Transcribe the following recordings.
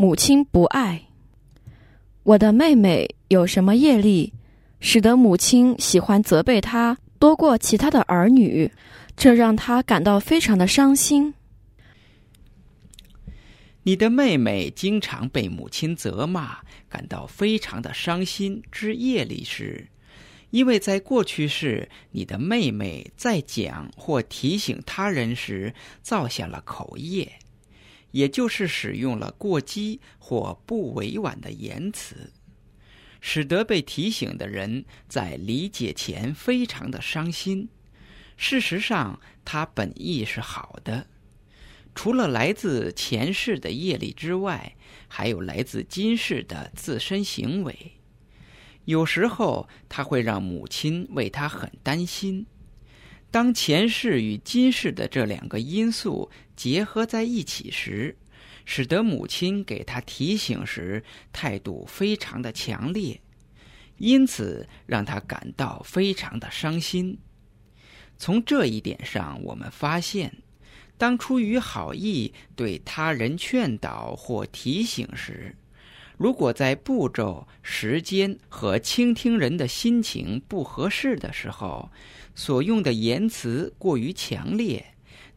母亲不爱。我的妹妹有什么业力，使得母亲喜欢责备她多过其他的儿女？这让她感到非常的伤心。你的妹妹经常被母亲责骂，感到非常的伤心。之业力是，因为在过去世，你的妹妹在讲或提醒他人时造下了口业，也就是使用了过激或不委婉的言辞，使得被提醒的人在理解前非常的伤心。事实上，他本意是好的。除了来自前世的业力之外，还有来自今世的自身行为。有时候他会让母亲为他很担心。当前世与今世的这两个因素结合在一起时，使得母亲给他提醒时态度非常的强烈，因此让他感到非常的伤心。从这一点上，我们发现。当出于好意对他人劝导或提醒时，如果在步骤、时间和倾听人的心情不合适的时候，所用的言辞过于强烈，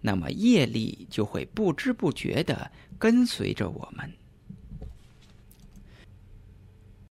那么业力就会不知不觉地跟随着我们。